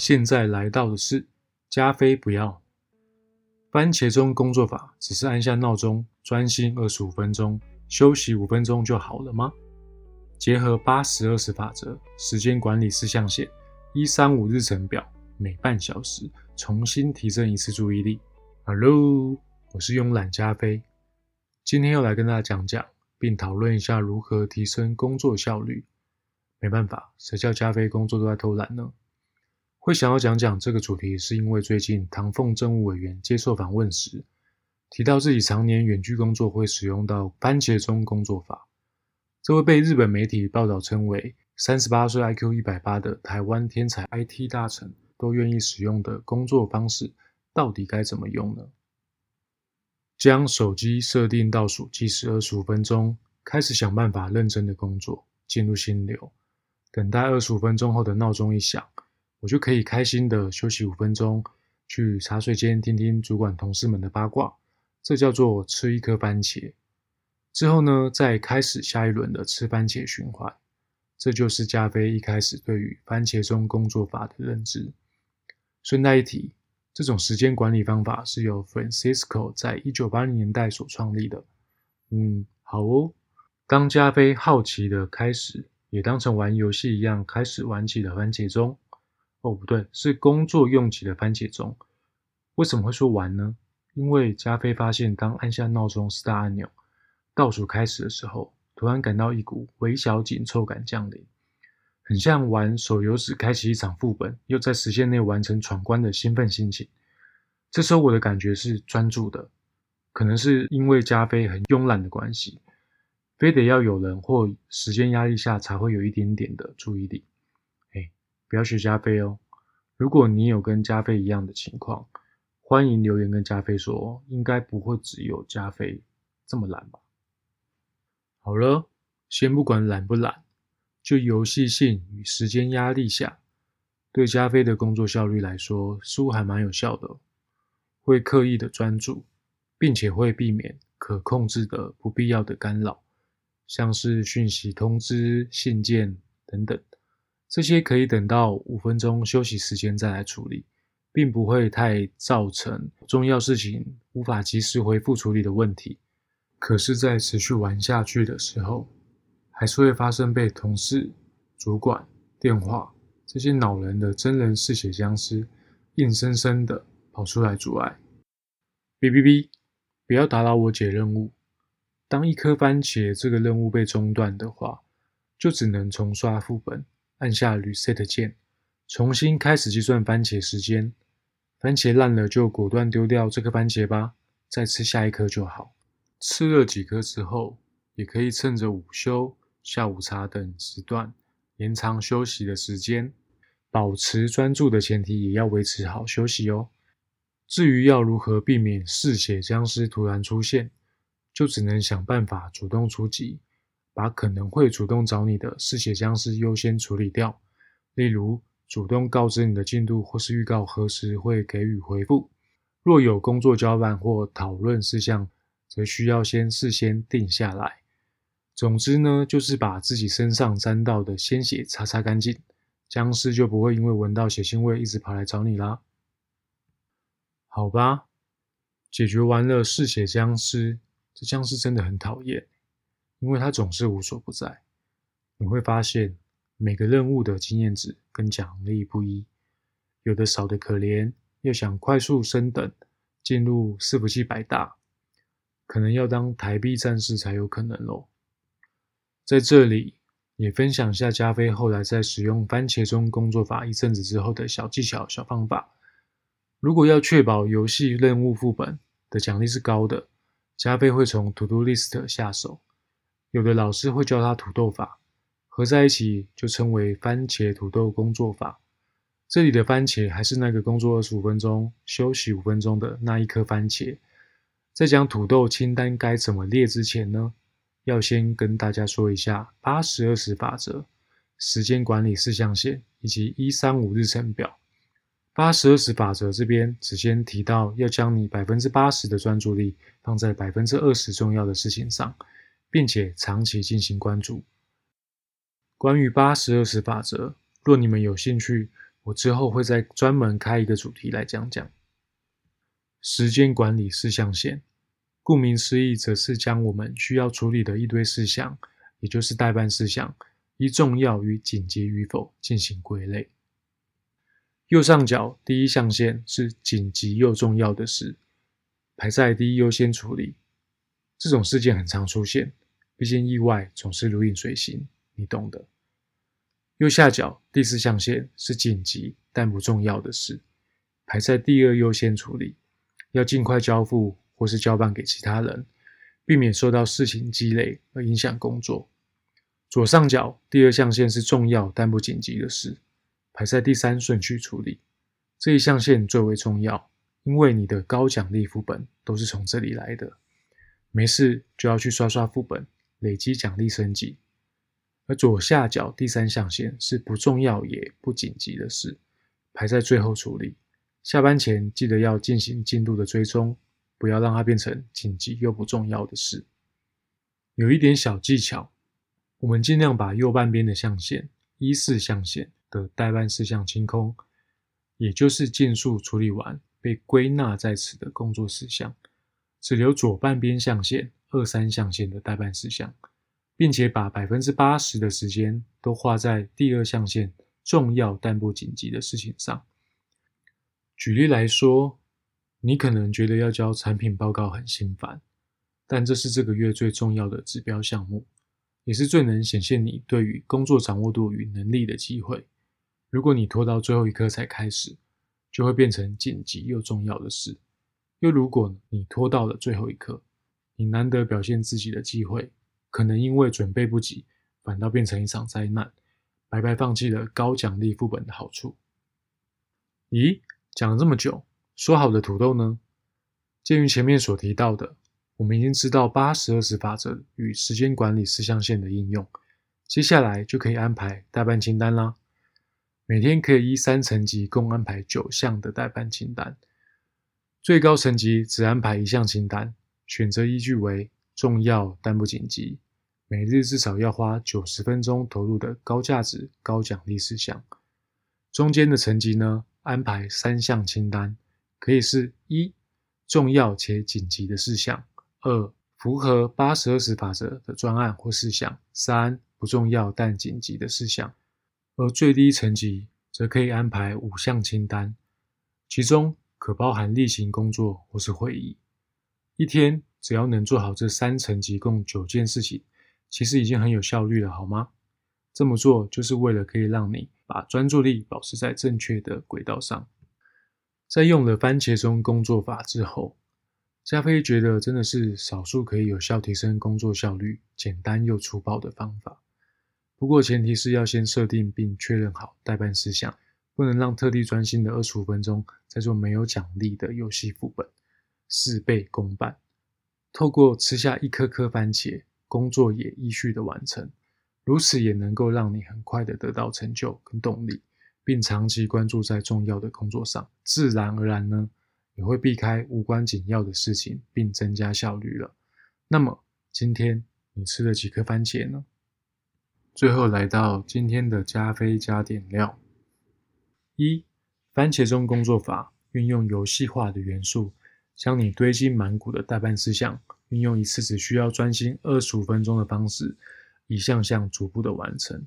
现在来到的是加菲不要番茄钟工作法，只是按下闹钟，专心二十五分钟，休息五分钟就好了吗？结合八十二十法则，时间管理四象限，一三五日程表，每半小时重新提升一次注意力。Hello，我是慵懒加菲，今天又来跟大家讲讲，并讨论一下如何提升工作效率。没办法，谁叫加菲工作都在偷懒呢？会想要讲讲这个主题，是因为最近唐凤政务委员接受访问时，提到自己常年远距工作会使用到番茄钟工作法。这位被日本媒体报道称为三十八岁 IQ 一百八的台湾天才 IT 大臣都愿意使用的工作方式，到底该怎么用呢？将手机设定倒数计时二十五分钟，开始想办法认真的工作，进入心流。等待二十五分钟后的闹钟一响，我就可以开心的休息五分钟，去茶水间听听主管同事们的八卦。这叫做吃一颗番茄。之后呢，再开始下一轮的吃番茄循环，这就是加菲一开始对于番茄钟工作法的认知。顺带一提，这种时间管理方法是由 Francisco 在一九八零年代所创立的。嗯，好哦。当加菲好奇的开始，也当成玩游戏一样开始玩起了番茄钟。哦，不对，是工作用起的番茄钟。为什么会说玩呢？因为加菲发现，当按下闹钟 Start 按钮。倒数开始的时候，突然感到一股微小紧凑感降临，很像玩手游时开启一场副本，又在时间内完成闯关的兴奋心情。这时候我的感觉是专注的，可能是因为加菲很慵懒的关系，非得要有人或时间压力下才会有一点点的注意力。不要学加菲哦！如果你有跟加菲一样的情况，欢迎留言跟加菲说，应该不会只有加菲这么懒吧？好了，先不管懒不懒，就游戏性与时间压力下，对加菲的工作效率来说，似乎还蛮有效的。会刻意的专注，并且会避免可控制的不必要的干扰，像是讯息通知、信件等等，这些可以等到五分钟休息时间再来处理，并不会太造成重要事情无法及时回复处理的问题。可是，在持续玩下去的时候，还是会发生被同事、主管、电话这些恼人的真人嗜血僵尸硬生生的跑出来阻碍。哔哔哔！不要打扰我解任务。当一颗番茄这个任务被中断的话，就只能重刷副本，按下 Reset 键，重新开始计算番茄时间。番茄烂了就果断丢掉这颗番茄吧，再吃下一颗就好。吃了几颗之后，也可以趁着午休、下午茶等时段延长休息的时间。保持专注的前提，也要维持好休息哦。至于要如何避免嗜血僵尸突然出现，就只能想办法主动出击，把可能会主动找你的嗜血僵尸优先处理掉。例如，主动告知你的进度，或是预告何时会给予回复。若有工作交办或讨论事项，则需要先事先定下来。总之呢，就是把自己身上沾到的鲜血擦擦干净，僵尸就不会因为闻到血腥味一直跑来找你啦。好吧，解决完了嗜血僵尸，这僵尸真的很讨厌，因为它总是无所不在。你会发现，每个任务的经验值跟奖励不一，有的少得可怜，又想快速升等，进入伺服器百大。可能要当台币战士才有可能喽。在这里也分享下加菲后来在使用番茄钟工作法一阵子之后的小技巧、小方法。如果要确保游戏任务副本的奖励是高的，加菲会从 To Do List 下手。有的老师会教他土豆法，合在一起就称为番茄土豆工作法。这里的番茄还是那个工作二十五分钟、休息五分钟的那一颗番茄。在讲土豆清单该怎么列之前呢，要先跟大家说一下八十二十法则、时间管理四象限以及一三五日程表。八十二十法则这边只先提到要将你百分之八十的专注力放在百分之二十重要的事情上，并且长期进行关注。关于八十二十法则，若你们有兴趣，我之后会再专门开一个主题来讲讲。时间管理四象限，顾名思义，则是将我们需要处理的一堆事项，也就是待办事项，依重要与紧急与否进行归类。右上角第一象限是紧急又重要的事，排在第一优先处理。这种事件很常出现，毕竟意外总是如影随形，你懂的。右下角第四象限是紧急但不重要的事，排在第二优先处理。要尽快交付或是交办给其他人，避免受到事情积累而影响工作。左上角第二象限是重要但不紧急的事，排在第三顺序处理。这一象限最为重要，因为你的高奖励副本都是从这里来的。没事就要去刷刷副本，累积奖励升级。而左下角第三象限是不重要也不紧急的事，排在最后处理。下班前记得要进行进度的追踪，不要让它变成紧急又不重要的事。有一点小技巧，我们尽量把右半边的象限一四象限的待办事项清空，也就是尽数处理完被归纳在此的工作事项，只留左半边象限二三象限的待办事项，并且把百分之八十的时间都花在第二象限重要但不紧急的事情上。举例来说，你可能觉得要交产品报告很心烦，但这是这个月最重要的指标项目，也是最能显现你对于工作掌握度与能力的机会。如果你拖到最后一刻才开始，就会变成紧急又重要的事；又如果你拖到了最后一刻，你难得表现自己的机会，可能因为准备不及，反倒变成一场灾难，白白放弃了高奖励副本的好处。咦？讲了这么久，说好的土豆呢？鉴于前面所提到的，我们已经知道八十二十法则与时间管理四象限的应用，接下来就可以安排待办清单啦。每天可以依三层级共安排九项的待办清单，最高层级只安排一项清单，选择依据为重要但不紧急，每日至少要花九十分钟投入的高价值高奖励事项。中间的层级呢？安排三项清单，可以是一重要且紧急的事项；二符合八十二十法则的专案或事项；三不重要但紧急的事项。而最低层级则可以安排五项清单，其中可包含例行工作或是会议。一天只要能做好这三层级共九件事情，其实已经很有效率了，好吗？这么做就是为了可以让你。把专注力保持在正确的轨道上。在用了番茄钟工作法之后，加菲觉得真的是少数可以有效提升工作效率、简单又粗暴的方法。不过前提是要先设定并确认好待办事项，不能让特地专心的二十五分钟在做没有奖励的游戏副本，事倍功半。透过吃下一颗颗番茄，工作也依序的完成。如此也能够让你很快的得到成就跟动力，并长期关注在重要的工作上，自然而然呢，也会避开无关紧要的事情，并增加效率了。那么今天你吃了几颗番茄呢？最后来到今天的加菲加点料：一、番茄钟工作法运用游戏化的元素，将你堆积满谷的待办事项，运用一次只需要专心二十五分钟的方式。一项项逐步的完成，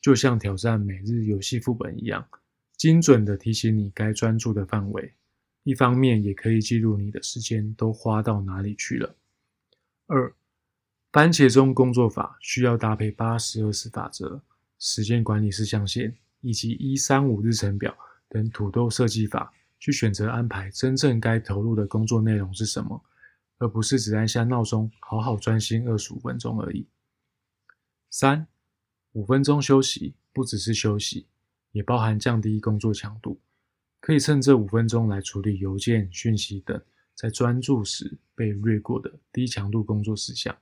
就像挑战每日游戏副本一样，精准的提醒你该专注的范围。一方面也可以记录你的时间都花到哪里去了。二，番茄钟工作法需要搭配八十二十法则、时间管理四象限以及一三五日程表等土豆设计法，去选择安排真正该投入的工作内容是什么，而不是只按下闹钟，好好专心二十五分钟而已。三五分钟休息，不只是休息，也包含降低工作强度。可以趁这五分钟来处理邮件、讯息等在专注时被略过的低强度工作事项。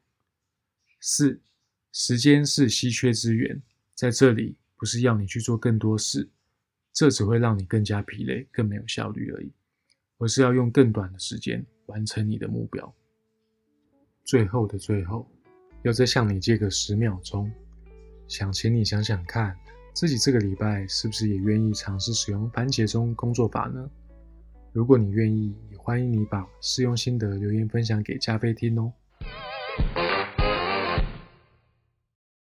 四时间是稀缺资源，在这里不是要你去做更多事，这只会让你更加疲累、更没有效率而已，而是要用更短的时间完成你的目标。最后的最后。要再向你借个十秒钟，想请你想想看，自己这个礼拜是不是也愿意尝试使用番茄钟工作法呢？如果你愿意，也欢迎你把试用心得留言分享给加菲听哦。